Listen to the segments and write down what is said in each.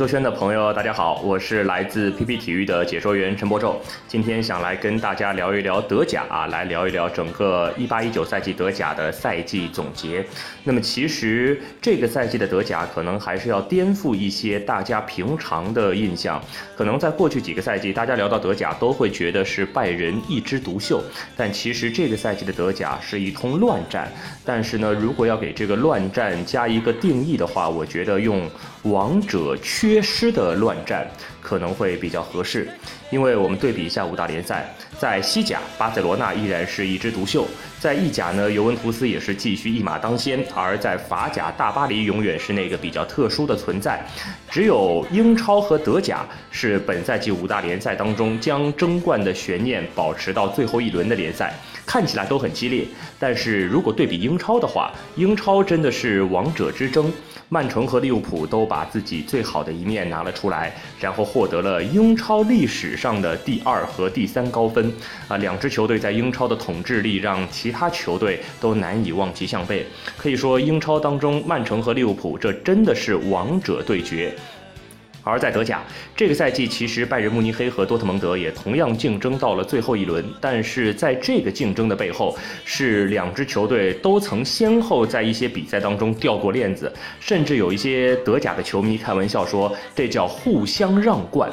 球圈的朋友，大家好，我是来自 PP 体育的解说员陈博宙。今天想来跟大家聊一聊德甲啊，来聊一聊整个一八一九赛季德甲的赛季总结。那么其实这个赛季的德甲可能还是要颠覆一些大家平常的印象。可能在过去几个赛季，大家聊到德甲都会觉得是拜仁一枝独秀，但其实这个赛季的德甲是一通乱战。但是呢，如果要给这个乱战加一个定义的话，我觉得用王者缺失的乱战可能会比较合适。因为我们对比一下五大联赛，在西甲，巴塞罗那依然是一枝独秀；在意甲呢，尤文图斯也是继续一马当先；而在法甲，大巴黎永远是那个比较特殊的存在。只有英超和德甲是本赛季五大联赛当中将争冠的悬念保持到最后一轮的联赛，看起来都很激烈。但是如果对比英超的话，英超真的是王者之争。曼城和利物浦都把自己最好的一面拿了出来，然后获得了英超历史上的第二和第三高分。啊，两支球队在英超的统治力让其他球队都难以望其项背。可以说，英超当中曼城和利物浦这真的是王者对决。而在德甲，这个赛季其实拜仁慕尼黑和多特蒙德也同样竞争到了最后一轮，但是在这个竞争的背后，是两支球队都曾先后在一些比赛当中掉过链子，甚至有一些德甲的球迷开玩笑说，这叫互相让冠。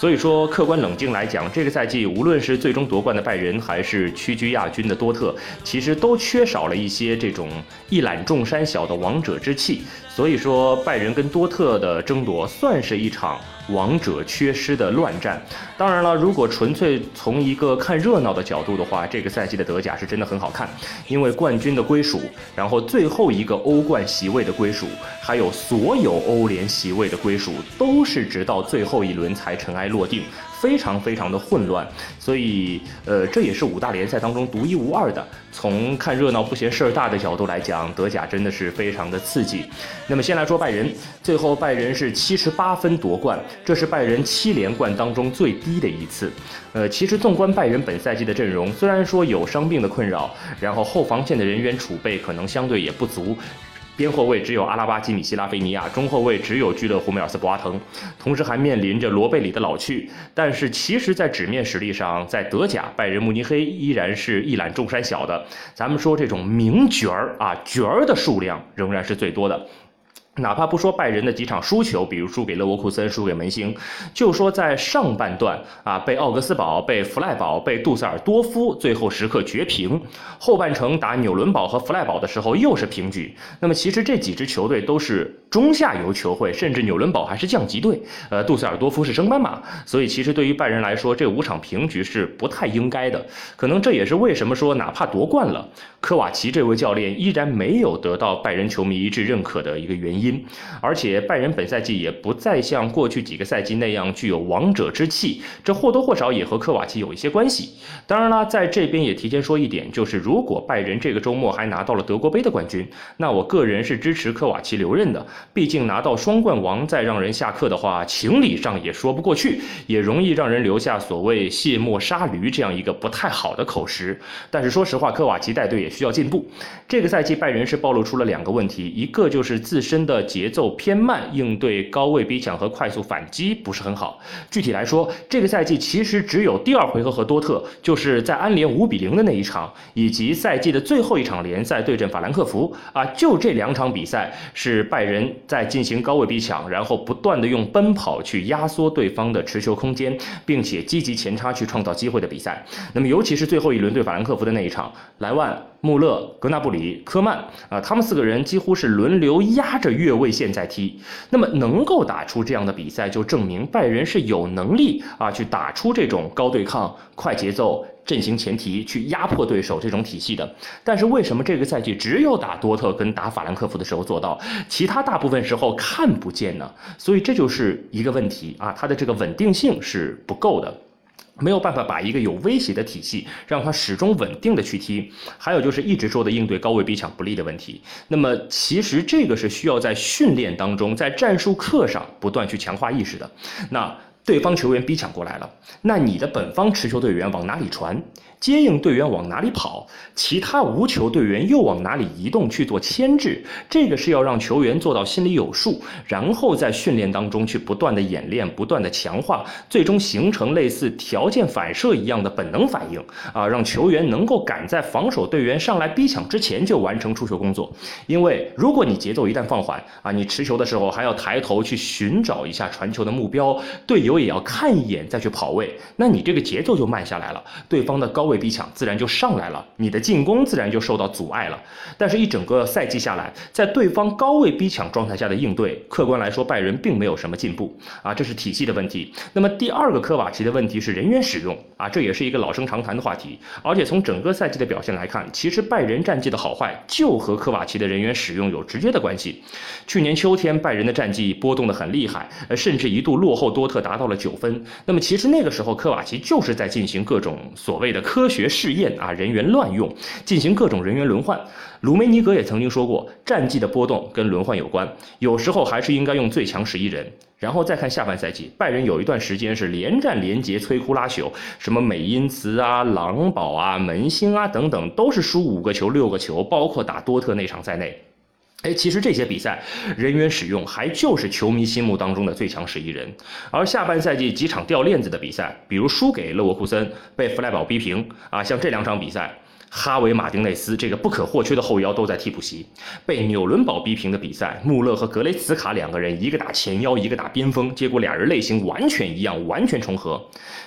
所以说，客观冷静来讲，这个赛季无论是最终夺冠的拜仁，还是屈居亚军的多特，其实都缺少了一些这种一览众山小的王者之气。所以说，拜仁跟多特的争夺算是一场王者缺失的乱战。当然了，如果纯粹从一个看热闹的角度的话，这个赛季的德甲是真的很好看，因为冠军的归属，然后最后一个欧冠席位的归属，还有所有欧联席位的归属，都是直到最后一轮才尘埃落定。非常非常的混乱，所以呃，这也是五大联赛当中独一无二的。从看热闹不嫌事儿大的角度来讲，德甲真的是非常的刺激。那么先来说拜仁，最后拜仁是七十八分夺冠，这是拜仁七连冠当中最低的一次。呃，其实纵观拜仁本赛季的阵容，虽然说有伤病的困扰，然后后防线的人员储备可能相对也不足。边后卫只有阿拉巴、基米希、拉菲尼亚，中后卫只有居勒胡梅尔斯、博阿滕，同时还面临着罗贝里的老去。但是其实，在纸面实力上，在德甲，拜仁慕尼黑依然是一览众山小的。咱们说这种名角儿啊，角儿的数量仍然是最多的。哪怕不说拜仁的几场输球，比如输给勒沃库森、输给门兴，就说在上半段啊，被奥格斯堡、被弗赖堡、被杜塞尔多夫最后时刻绝平；后半程打纽伦堡和弗赖堡的时候又是平局。那么其实这几支球队都是中下游球会，甚至纽伦堡还是降级队，呃，杜塞尔多夫是升班马。所以其实对于拜仁来说，这五场平局是不太应该的。可能这也是为什么说哪怕夺冠了，科瓦奇这位教练依然没有得到拜仁球迷一致认可的一个原因。而且拜仁本赛季也不再像过去几个赛季那样具有王者之气，这或多或少也和科瓦奇有一些关系。当然啦，在这边也提前说一点，就是如果拜仁这个周末还拿到了德国杯的冠军，那我个人是支持科瓦奇留任的。毕竟拿到双冠王再让人下课的话，情理上也说不过去，也容易让人留下所谓卸磨杀驴这样一个不太好的口实。但是说实话，科瓦奇带队也需要进步。这个赛季拜仁是暴露出了两个问题，一个就是自身的节奏偏慢，应对高位逼抢和快速反击不是很好。具体来说，这个赛季其实只有第二回合和多特，就是在安联五比零的那一场，以及赛季的最后一场联赛对阵法兰克福啊，就这两场比赛是拜仁在进行高位逼抢，然后不断的用奔跑去压缩对方的持球空间，并且积极前插去创造机会的比赛。那么尤其是最后一轮对法兰克福的那一场，莱万。穆勒、格纳布里、科曼啊，他们四个人几乎是轮流压着越位线在踢。那么能够打出这样的比赛，就证明拜仁是有能力啊去打出这种高对抗、快节奏、阵型前提去压迫对手这种体系的。但是为什么这个赛季只有打多特跟打法兰克福的时候做到，其他大部分时候看不见呢？所以这就是一个问题啊，它的这个稳定性是不够的。没有办法把一个有威胁的体系让它始终稳定的去踢，还有就是一直说的应对高位逼抢不利的问题。那么其实这个是需要在训练当中，在战术课上不断去强化意识的。那对方球员逼抢过来了，那你的本方持球队员往哪里传？接应队员往哪里跑，其他无球队员又往哪里移动去做牵制，这个是要让球员做到心里有数，然后在训练当中去不断的演练，不断的强化，最终形成类似条件反射一样的本能反应啊，让球员能够赶在防守队员上来逼抢之前就完成出球工作。因为如果你节奏一旦放缓啊，你持球的时候还要抬头去寻找一下传球的目标，队友也要看一眼再去跑位，那你这个节奏就慢下来了，对方的高。位逼抢自然就上来了，你的进攻自然就受到阻碍了。但是，一整个赛季下来，在对方高位逼抢状态下的应对，客观来说，拜仁并没有什么进步啊，这是体系的问题。那么，第二个科瓦奇的问题是人员使用啊，这也是一个老生常谈的话题。而且从整个赛季的表现来看，其实拜仁战绩的好坏就和科瓦奇的人员使用有直接的关系。去年秋天，拜仁的战绩波动的很厉害，呃，甚至一度落后多特达到了九分。那么，其实那个时候，科瓦奇就是在进行各种所谓的科。学试验啊，人员乱用，进行各种人员轮换。鲁梅尼格也曾经说过，战绩的波动跟轮换有关，有时候还是应该用最强十一人。然后再看下半赛季，拜仁有一段时间是连战连捷，摧枯拉朽，什么美因茨啊、狼堡啊、门兴啊等等，都是输五个球、六个球，包括打多特那场在内。哎，其实这些比赛人员使用还就是球迷心目当中的最强十一人，而下半赛季几场掉链子的比赛，比如输给勒沃库森，被弗赖堡逼平啊，像这两场比赛。哈维·马丁内斯这个不可或缺的后腰都在替补席，被纽伦堡逼平的比赛，穆勒和格雷茨卡两个人，一个打前腰，一个打边锋，结果俩人类型完全一样，完全重合。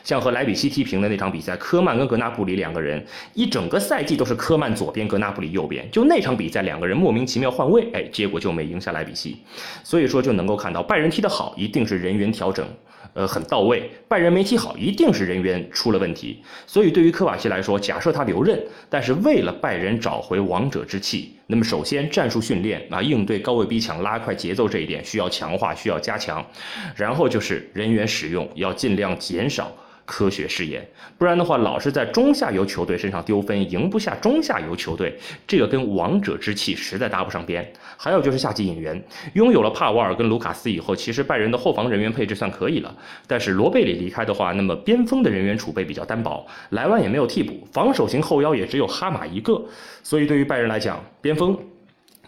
像和莱比锡踢平的那场比赛，科曼跟格纳布里两个人一整个赛季都是科曼左边，格纳布里右边，就那场比赛两个人莫名其妙换位，哎，结果就没赢下莱比锡。所以说就能够看到拜仁踢得好，一定是人员调整。呃，很到位。拜仁没踢好，一定是人员出了问题。所以对于科瓦奇来说，假设他留任，但是为了拜仁找回王者之气，那么首先战术训练啊，应对高位逼抢、拉快节奏这一点需要强化，需要加强。然后就是人员使用要尽量减少。科学试验，不然的话，老是在中下游球队身上丢分，赢不下中下游球队，这个跟王者之气实在搭不上边。还有就是夏季引援，拥有了帕瓦尔跟卢卡斯以后，其实拜仁的后防人员配置算可以了。但是罗贝里离开的话，那么边锋的人员储备比较单薄，莱万也没有替补，防守型后腰也只有哈马一个，所以对于拜仁来讲，边锋。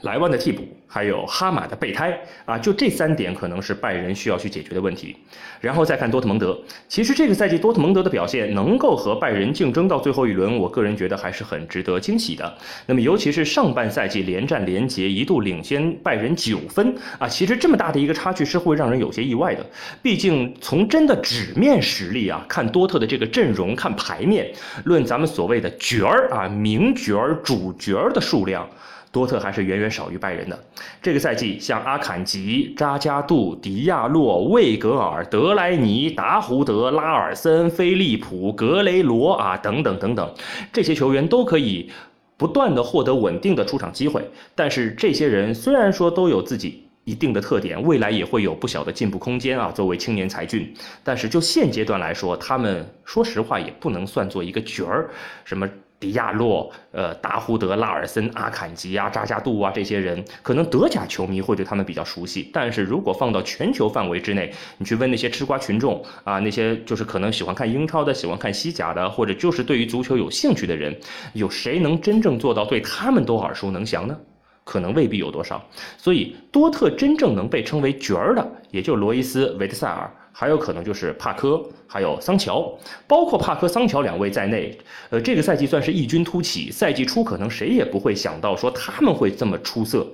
莱万的替补，还有哈马的备胎啊，就这三点可能是拜仁需要去解决的问题。然后再看多特蒙德，其实这个赛季多特蒙德的表现能够和拜仁竞争到最后一轮，我个人觉得还是很值得惊喜的。那么尤其是上半赛季连战连捷，一度领先拜仁九分啊，其实这么大的一个差距是会让人有些意外的。毕竟从真的纸面实力啊，看多特的这个阵容，看牌面，论咱们所谓的角儿啊，名角儿、主角儿的数量。多特还是远远少于拜仁的。这个赛季，像阿坎吉、扎加杜、迪亚洛、魏格尔、德莱尼、达胡德、拉尔森、菲利普、格雷罗啊，等等等等，这些球员都可以不断的获得稳定的出场机会。但是，这些人虽然说都有自己一定的特点，未来也会有不小的进步空间啊。作为青年才俊，但是就现阶段来说，他们说实话也不能算作一个角儿，什么。迪亚洛、呃，达胡德、拉尔森、阿坎吉啊、扎加杜啊，这些人可能德甲球迷会对他们比较熟悉，但是如果放到全球范围之内，你去问那些吃瓜群众啊，那些就是可能喜欢看英超的、喜欢看西甲的，或者就是对于足球有兴趣的人，有谁能真正做到对他们都耳熟能详呢？可能未必有多少。所以，多特真正能被称为角儿的，也就罗伊斯、维特塞尔。还有可能就是帕科，还有桑乔，包括帕科、桑乔两位在内，呃，这个赛季算是异军突起。赛季初可能谁也不会想到说他们会这么出色，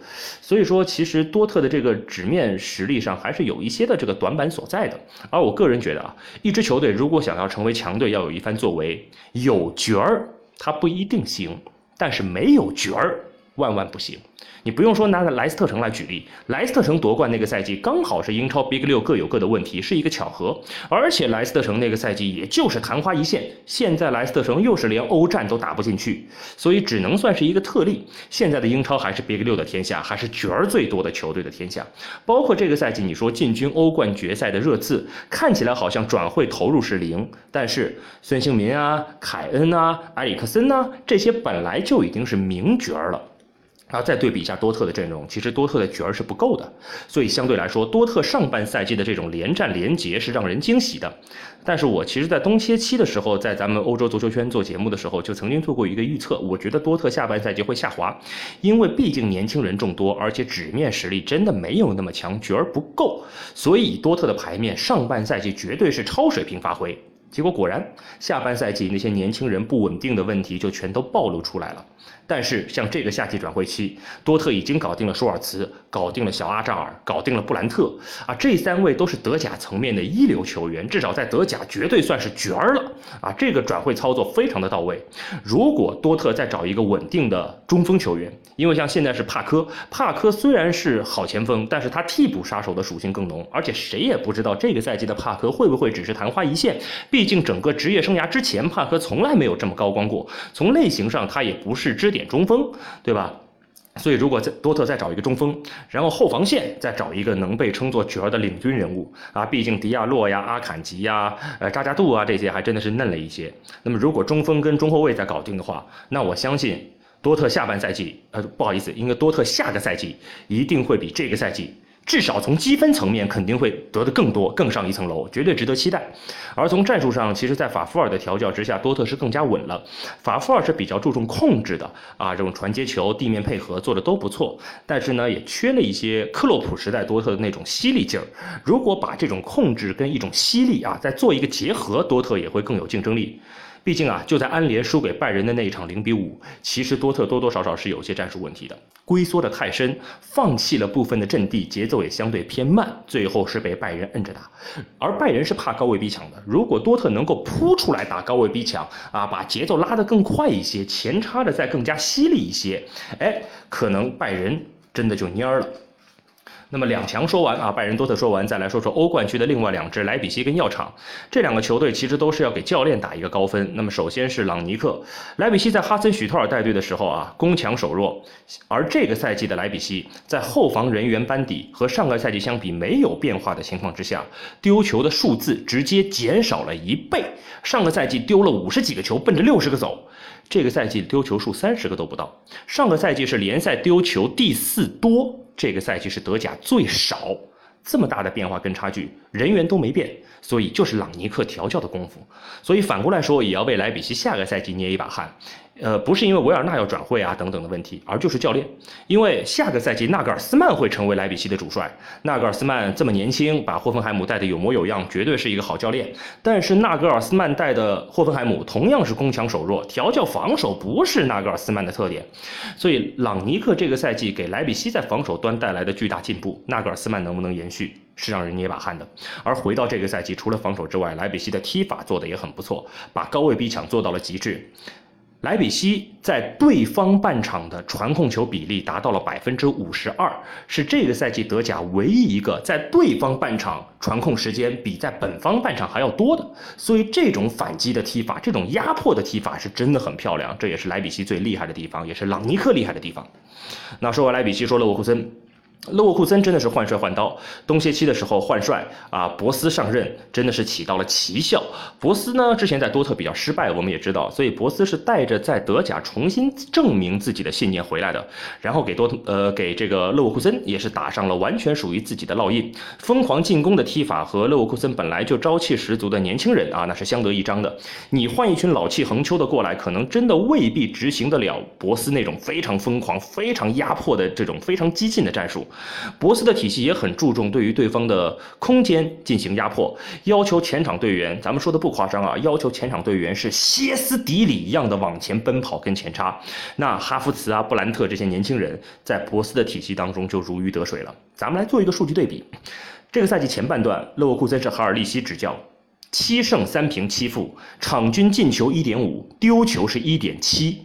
所以说其实多特的这个纸面实力上还是有一些的这个短板所在的。而我个人觉得啊，一支球队如果想要成为强队，要有一番作为，有角儿他不一定行，但是没有角儿，万万不行。你不用说拿莱斯特城来举例，莱斯特城夺冠那个赛季刚好是英超 Big 六各有各的问题，是一个巧合。而且莱斯特城那个赛季也就是昙花一现，现在莱斯特城又是连欧战都打不进去，所以只能算是一个特例。现在的英超还是 Big 六的天下，还是角儿最多的球队的天下。包括这个赛季，你说进军欧冠决赛的热刺，看起来好像转会投入是零，但是孙兴民啊、凯恩啊、埃里克森啊，这些本来就已经是名角儿了。然后再对比一下多特的阵容，其实多特的角儿是不够的，所以相对来说，多特上半赛季的这种连战连捷是让人惊喜的。但是我其实，在冬歇期的时候，在咱们欧洲足球圈做节目的时候，就曾经做过一个预测，我觉得多特下半赛季会下滑，因为毕竟年轻人众多，而且纸面实力真的没有那么强，角儿不够，所以多特的牌面上半赛季绝对是超水平发挥。结果果然，下半赛季那些年轻人不稳定的问题就全都暴露出来了。但是像这个夏季转会期，多特已经搞定了舒尔茨，搞定了小阿扎尔，搞定了布兰特啊，这三位都是德甲层面的一流球员，至少在德甲绝对算是角儿了啊。这个转会操作非常的到位。如果多特再找一个稳定的中锋球员，因为像现在是帕科，帕科虽然是好前锋，但是他替补杀手的属性更浓，而且谁也不知道这个赛季的帕科会不会只是昙花一现。毕竟整个职业生涯之前，帕科从来没有这么高光过。从类型上，他也不是支点中锋，对吧？所以如果在多特再找一个中锋，然后后防线再找一个能被称作角儿的领军人物啊，毕竟迪亚洛呀、阿坎吉呀、呃扎加杜啊这些还真的是嫩了一些。那么如果中锋跟中后卫再搞定的话，那我相信多特下半赛季，呃不好意思，应该多特下个赛季一定会比这个赛季。至少从积分层面肯定会得的更多，更上一层楼，绝对值得期待。而从战术上，其实，在法夫尔的调教之下，多特是更加稳了。法夫尔是比较注重控制的啊，这种传接球、地面配合做的都不错，但是呢，也缺了一些克洛普时代多特的那种犀利劲儿。如果把这种控制跟一种犀利啊，再做一个结合，多特也会更有竞争力。毕竟啊，就在安联输给拜仁的那一场零比五，其实多特多多少少是有些战术问题的，龟缩的太深，放弃了部分的阵地，节奏也相对偏慢，最后是被拜仁摁着打。而拜仁是怕高位逼抢的，如果多特能够扑出来打高位逼抢啊，把节奏拉得更快一些，前插的再更加犀利一些，哎，可能拜仁真的就蔫了。那么两强说完啊，拜仁多特说完，再来说说欧冠区的另外两支莱比锡跟药厂这两个球队，其实都是要给教练打一个高分。那么首先是朗尼克，莱比锡在哈森许特尔带队的时候啊，攻强守弱，而这个赛季的莱比锡在后防人员班底和上个赛季相比没有变化的情况之下，丢球的数字直接减少了一倍。上个赛季丢了五十几个球，奔着六十个走，这个赛季丢球数三十个都不到。上个赛季是联赛丢球第四多。这个赛季是德甲最少，这么大的变化跟差距，人员都没变，所以就是朗尼克调教的功夫。所以反过来说，也要为莱比锡下个赛季捏一把汗。呃，不是因为维尔纳要转会啊等等的问题，而就是教练。因为下个赛季纳格尔斯曼会成为莱比锡的主帅。纳格尔斯曼这么年轻，把霍芬海姆带的有模有样，绝对是一个好教练。但是纳格尔斯曼带的霍芬海姆同样是攻强守弱，调教防守不是纳格尔斯曼的特点。所以朗尼克这个赛季给莱比锡在防守端带来的巨大进步，纳格尔斯曼能不能延续，是让人捏把汗的。而回到这个赛季，除了防守之外，莱比锡的踢法做得也很不错，把高位逼抢做到了极致。莱比锡在对方半场的传控球比例达到了百分之五十二，是这个赛季德甲唯一一个在对方半场传控时间比在本方半场还要多的。所以这种反击的踢法，这种压迫的踢法是真的很漂亮，这也是莱比锡最厉害的地方，也是朗尼克厉害的地方。那说完莱比锡，说勒沃库森。勒沃库森真的是换帅换刀，冬歇期的时候换帅啊，博斯上任真的是起到了奇效。博斯呢之前在多特比较失败，我们也知道，所以博斯是带着在德甲重新证明自己的信念回来的。然后给多特呃给这个勒沃库森也是打上了完全属于自己的烙印，疯狂进攻的踢法和勒沃库森本来就朝气十足的年轻人啊，那是相得益彰的。你换一群老气横秋的过来，可能真的未必执行得了博斯那种非常疯狂、非常压迫的这种非常激进的战术。博斯的体系也很注重对于对方的空间进行压迫，要求前场队员，咱们说的不夸张啊，要求前场队员是歇斯底里一样的往前奔跑跟前插。那哈弗茨啊、布兰特这些年轻人在博斯的体系当中就如鱼得水了。咱们来做一个数据对比，这个赛季前半段，勒沃库森是哈尔利希执教，七胜三平七负，场均进球一点五，丢球是一点七。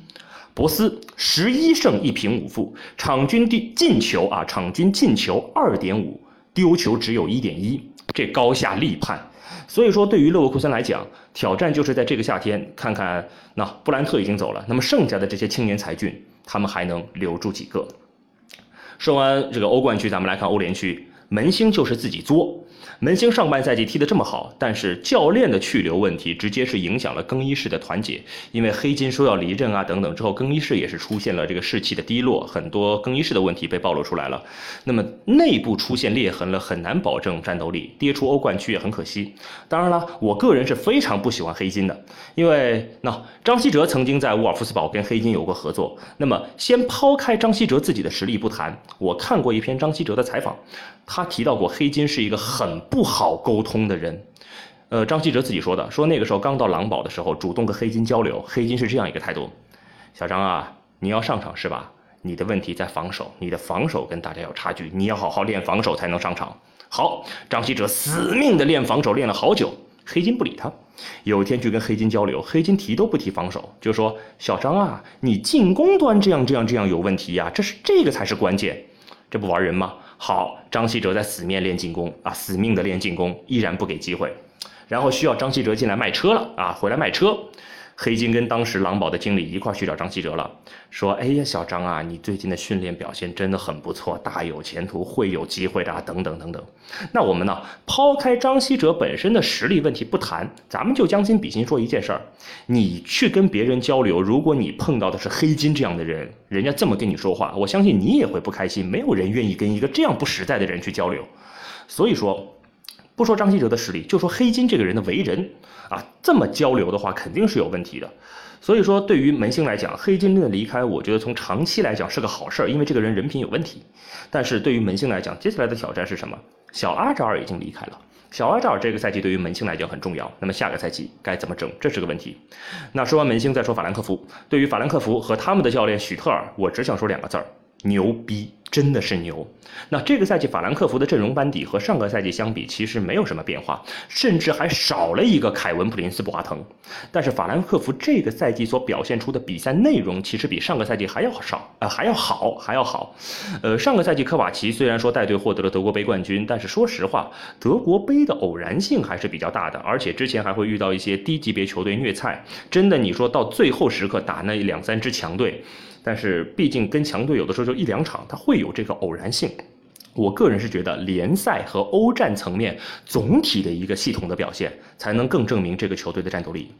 博斯十一胜一平五负，场均进进球啊，场均进球二点五，丢球只有一点一，这高下立判。所以说，对于勒沃库森来讲，挑战就是在这个夏天看看，那布兰特已经走了，那么剩下的这些青年才俊，他们还能留住几个？说完这个欧冠区，咱们来看欧联区，门兴就是自己作。门兴上半赛季踢得这么好，但是教练的去留问题直接是影响了更衣室的团结。因为黑金说要离任啊等等之后，更衣室也是出现了这个士气的低落，很多更衣室的问题被暴露出来了。那么内部出现裂痕了，很难保证战斗力，跌出欧冠区也很可惜。当然了，我个人是非常不喜欢黑金的，因为那张稀哲曾经在沃尔夫斯堡跟黑金有过合作。那么先抛开张稀哲自己的实力不谈，我看过一篇张稀哲的采访，他提到过黑金是一个很。不好沟通的人，呃，张稀哲自己说的，说那个时候刚到狼堡的时候，主动跟黑金交流，黑金是这样一个态度：小张啊，你要上场是吧？你的问题在防守，你的防守跟大家有差距，你要好好练防守才能上场。好，张稀哲死命的练防守，练了好久，黑金不理他。有一天去跟黑金交流，黑金提都不提防守，就说小张啊，你进攻端这样这样这样有问题呀，这是这个才是关键，这不玩人吗？好，张稀哲在死面练进攻啊，死命的练进攻，依然不给机会。然后需要张稀哲进来卖车了啊，回来卖车。黑金跟当时狼堡的经理一块去找张稀哲了，说：“哎呀，小张啊，你最近的训练表现真的很不错，大有前途，会有机会的啊，等等等等。”那我们呢，抛开张稀哲本身的实力问题不谈，咱们就将心比心说一件事儿：你去跟别人交流，如果你碰到的是黑金这样的人，人家这么跟你说话，我相信你也会不开心。没有人愿意跟一个这样不实在的人去交流。所以说。不说张稀哲的实力，就说黑金这个人的为人，啊，这么交流的话肯定是有问题的。所以说，对于门兴来讲，黑金的离开，我觉得从长期来讲是个好事儿，因为这个人人品有问题。但是对于门兴来讲，接下来的挑战是什么？小阿扎尔已经离开了，小阿扎尔这个赛季对于门兴来讲很重要。那么下个赛季该怎么整？这是个问题。那说完门兴，再说法兰克福。对于法兰克福和他们的教练许特尔，我只想说两个字儿：牛逼。真的是牛。那这个赛季法兰克福的阵容班底和上个赛季相比，其实没有什么变化，甚至还少了一个凯文普林斯·布华腾。但是法兰克福这个赛季所表现出的比赛内容，其实比上个赛季还要少，呃，还要好，还要好。呃，上个赛季科瓦奇虽然说带队获得了德国杯冠军，但是说实话，德国杯的偶然性还是比较大的，而且之前还会遇到一些低级别球队虐菜。真的，你说到最后时刻打那两三支强队。但是毕竟跟强队有的时候就一两场，它会有这个偶然性。我个人是觉得联赛和欧战层面总体的一个系统的表现，才能更证明这个球队的战斗力。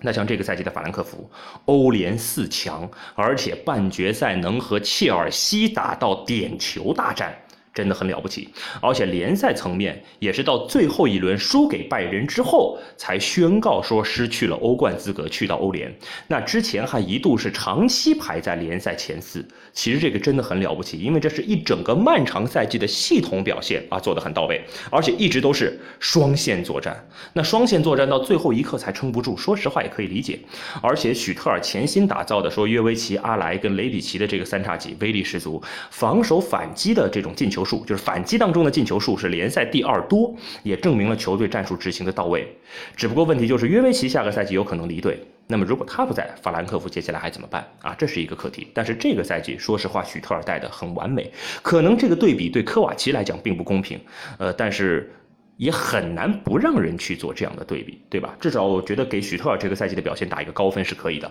那像这个赛季的法兰克福，欧联四强，而且半决赛能和切尔西打到点球大战。真的很了不起，而且联赛层面也是到最后一轮输给拜仁之后，才宣告说失去了欧冠资格，去到欧联。那之前还一度是长期排在联赛前四。其实这个真的很了不起，因为这是一整个漫长赛季的系统表现啊，做得很到位，而且一直都是双线作战。那双线作战到最后一刻才撑不住，说实话也可以理解。而且许特尔潜心打造的说约维奇、阿莱跟雷比奇的这个三叉戟威力十足，防守反击的这种进球。数就是反击当中的进球数是联赛第二多，也证明了球队战术执行的到位。只不过问题就是约维奇下个赛季有可能离队，那么如果他不在，法兰克福接下来还怎么办啊？这是一个课题。但是这个赛季说实话，许特尔带的很完美，可能这个对比对科瓦奇来讲并不公平，呃，但是。也很难不让人去做这样的对比，对吧？至少我觉得给许特尔这个赛季的表现打一个高分是可以的。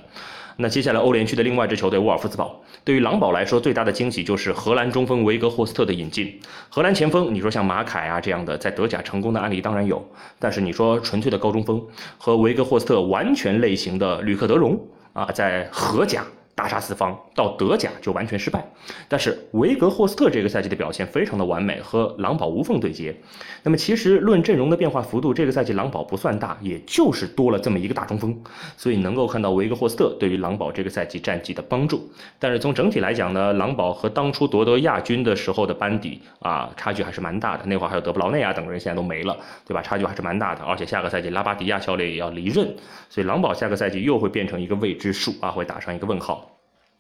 那接下来欧联区的另外一支球队沃尔夫斯堡，对于狼堡来说最大的惊喜就是荷兰中锋维格霍斯特的引进。荷兰前锋，你说像马凯啊这样的在德甲成功的案例当然有，但是你说纯粹的高中锋和维格霍斯特完全类型的吕克德容啊，在荷甲。大杀四方，到德甲就完全失败。但是维格霍斯特这个赛季的表现非常的完美，和狼堡无缝对接。那么其实论阵容的变化幅度，这个赛季狼堡不算大，也就是多了这么一个大中锋，所以能够看到维格霍斯特对于狼堡这个赛季战绩的帮助。但是从整体来讲呢，狼堡和当初夺得亚军的时候的班底啊，差距还是蛮大的。那会儿还有德布劳内啊等人，现在都没了，对吧？差距还是蛮大的。而且下个赛季拉巴迪亚教练也要离任，所以狼堡下个赛季又会变成一个未知数啊，会打上一个问号。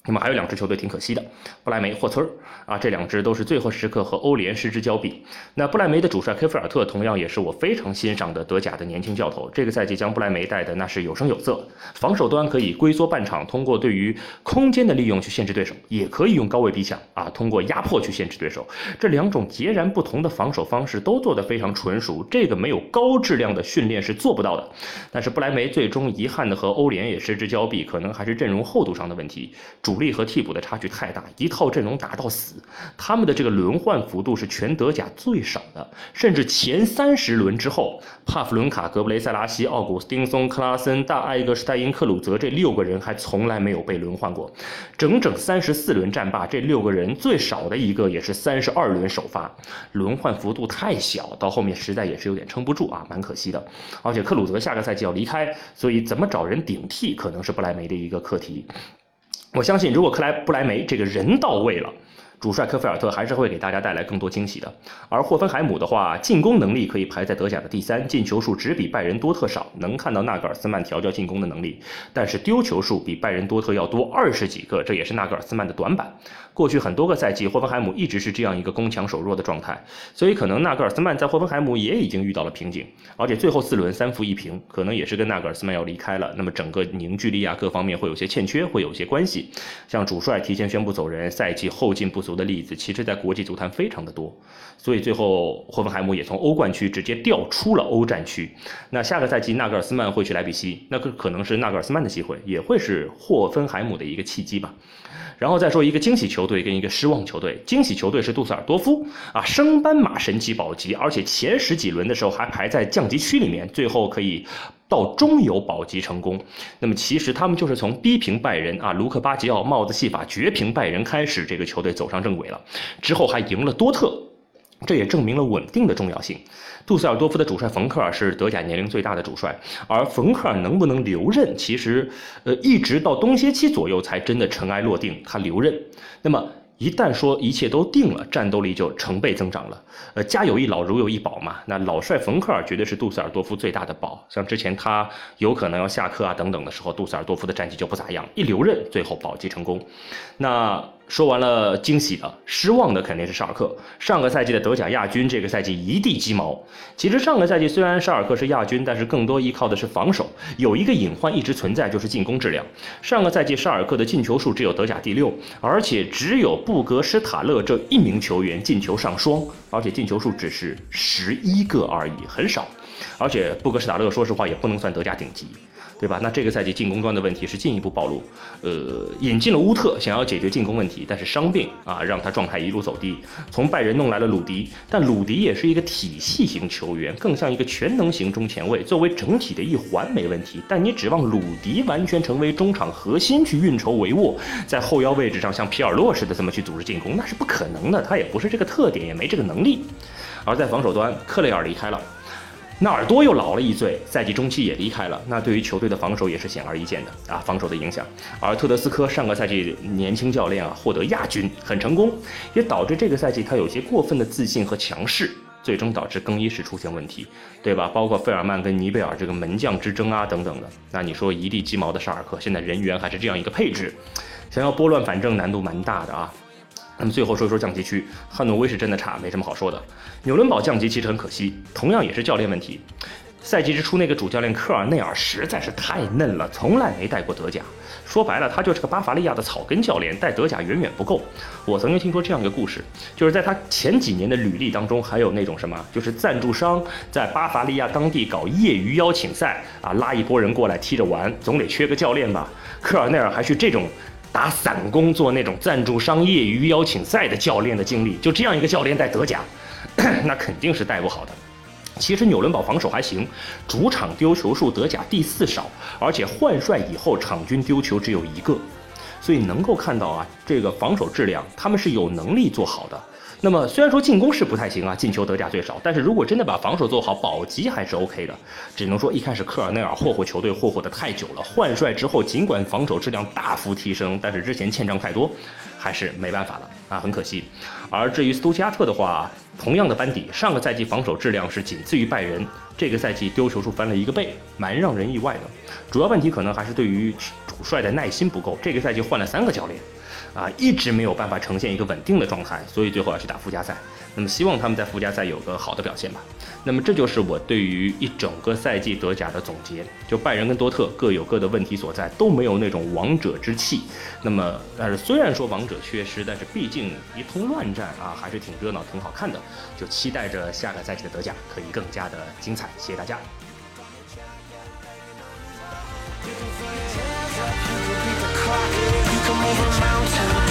那么还有两支球队挺可惜的，不莱梅、霍村啊，这两支都是最后时刻和欧联失之交臂。那不莱梅的主帅科菲尔特同样也是我非常欣赏的德甲的年轻教头，这个赛季将不莱梅带的那是有声有色，防守端可以龟缩半场，通过对于空间的利用去限制对手，也可以用高位逼抢啊，通过压迫去限制对手。这两种截然不同的防守方式都做得非常纯熟，这个没有高质量的训练是做不到的。但是不莱梅最终遗憾的和欧联也失之交臂，可能还是阵容厚度上的问题。主主力和替补的差距太大，一套阵容打到死，他们的这个轮换幅度是全德甲最少的，甚至前三十轮之后，帕夫伦卡、格布雷塞拉西、奥古斯丁松、克拉森、大艾格施泰因、克鲁泽这六个人还从来没有被轮换过，整整三十四轮战罢，这六个人最少的一个也是三十二轮首发，轮换幅度太小，到后面实在也是有点撑不住啊，蛮可惜的。而且克鲁泽下个赛季要离开，所以怎么找人顶替，可能是不莱梅的一个课题。我相信，如果克莱布莱梅这个人到位了，主帅科菲尔特还是会给大家带来更多惊喜的。而霍芬海姆的话，进攻能力可以排在德甲的第三，进球数只比拜仁多特少，能看到纳格尔斯曼调教进攻的能力。但是丢球数比拜仁多特要多二十几个，这也是纳格尔斯曼的短板。过去很多个赛季，霍芬海姆一直是这样一个攻强守弱的状态，所以可能纳格尔斯曼在霍芬海姆也已经遇到了瓶颈，而且最后四轮三负一平，可能也是跟纳格尔斯曼要离开了，那么整个凝聚力啊各方面会有些欠缺，会有些关系。像主帅提前宣布走人，赛季后劲不足的例子，其实在国际足坛非常的多，所以最后霍芬海姆也从欧冠区直接调出了欧战区。那下个赛季纳格尔斯曼会去莱比锡，那可可能是纳格尔斯曼的机会，也会是霍芬海姆的一个契机吧。然后再说一个惊喜球队跟一个失望球队。惊喜球队是杜塞尔多夫啊，升班马神奇保级，而且前十几轮的时候还排在降级区里面，最后可以到中游保级成功。那么其实他们就是从逼平拜仁啊，卢克巴吉奥帽子戏法绝平拜仁开始，这个球队走上正轨了，之后还赢了多特。这也证明了稳定的重要性。杜塞尔多夫的主帅冯克尔是德甲年龄最大的主帅，而冯克尔能不能留任，其实，呃，一直到冬歇期左右才真的尘埃落定，他留任。那么。一旦说一切都定了，战斗力就成倍增长了。呃，家有一老，如有一宝嘛。那老帅冯克尔绝对是杜塞尔多夫最大的宝。像之前他有可能要下课啊等等的时候，杜塞尔多夫的战绩就不咋样，一留任最后保级成功。那说完了惊喜的，失望的肯定是沙尔克。上个赛季的德甲亚军，这个赛季一地鸡毛。其实上个赛季虽然沙尔克是亚军，但是更多依靠的是防守。有一个隐患一直存在，就是进攻质量。上个赛季沙尔克的进球数只有德甲第六，而且只有布格施塔勒这一名球员进球上双，而且进球数只是十一个而已，很少。而且布格施塔勒说实话也不能算德甲顶级。对吧？那这个赛季进攻端的问题是进一步暴露。呃，引进了乌特，想要解决进攻问题，但是伤病啊，让他状态一路走低。从拜仁弄来了鲁迪，但鲁迪也是一个体系型球员，更像一个全能型中前卫，作为整体的一环没问题。但你指望鲁迪完全成为中场核心去运筹帷幄，在后腰位置上像皮尔洛似的这么去组织进攻，那是不可能的。他也不是这个特点，也没这个能力。而在防守端，克雷尔离开了。纳尔多又老了一岁，赛季中期也离开了，那对于球队的防守也是显而易见的啊，防守的影响。而特德斯科上个赛季年轻教练啊，获得亚军很成功，也导致这个赛季他有些过分的自信和强势，最终导致更衣室出现问题，对吧？包括费尔曼跟尼贝尔这个门将之争啊等等的。那你说一地鸡毛的沙尔克，现在人员还是这样一个配置，想要拨乱反正难度蛮大的啊。那么最后说一说降级区，汉诺威是真的差，没什么好说的。纽伦堡降级其实很可惜，同样也是教练问题。赛季之初那个主教练科尔内尔实在是太嫩了，从来没带过德甲。说白了，他就是个巴伐利亚的草根教练，带德甲远远不够。我曾经听说这样一个故事，就是在他前几年的履历当中，还有那种什么，就是赞助商在巴伐利亚当地搞业余邀请赛啊，拉一波人过来踢着玩，总得缺个教练吧。科尔内尔还去这种。打散工做那种赞助商业余邀请赛的教练的经历，就这样一个教练带德甲，那肯定是带不好的。其实纽伦堡防守还行，主场丢球数德甲第四少，而且换帅以后场均丢球只有一个，所以能够看到啊，这个防守质量他们是有能力做好的。那么虽然说进攻是不太行啊，进球德甲最少，但是如果真的把防守做好，保级还是 OK 的。只能说一开始科尔内尔霍霍球队霍霍的太久了，换帅之后尽管防守质量大幅提升，但是之前欠账太多，还是没办法了啊，很可惜。而至于斯图加特的话，同样的班底，上个赛季防守质量是仅次于拜仁，这个赛季丢球数翻了一个倍，蛮让人意外的。主要问题可能还是对于主帅的耐心不够，这个赛季换了三个教练，啊，一直没有办法呈现一个稳定的状态，所以最后要去打附加赛。那么希望他们在附加赛有个好的表现吧。那么这就是我对于一整个赛季德甲的总结。就拜仁跟多特各有各的问题所在，都没有那种王者之气。那么，但是虽然说王者缺失，但是毕竟一通乱战啊，还是挺热闹、挺好看的。就期待着下个赛季的德甲可以更加的精彩。谢谢大家。over mountains.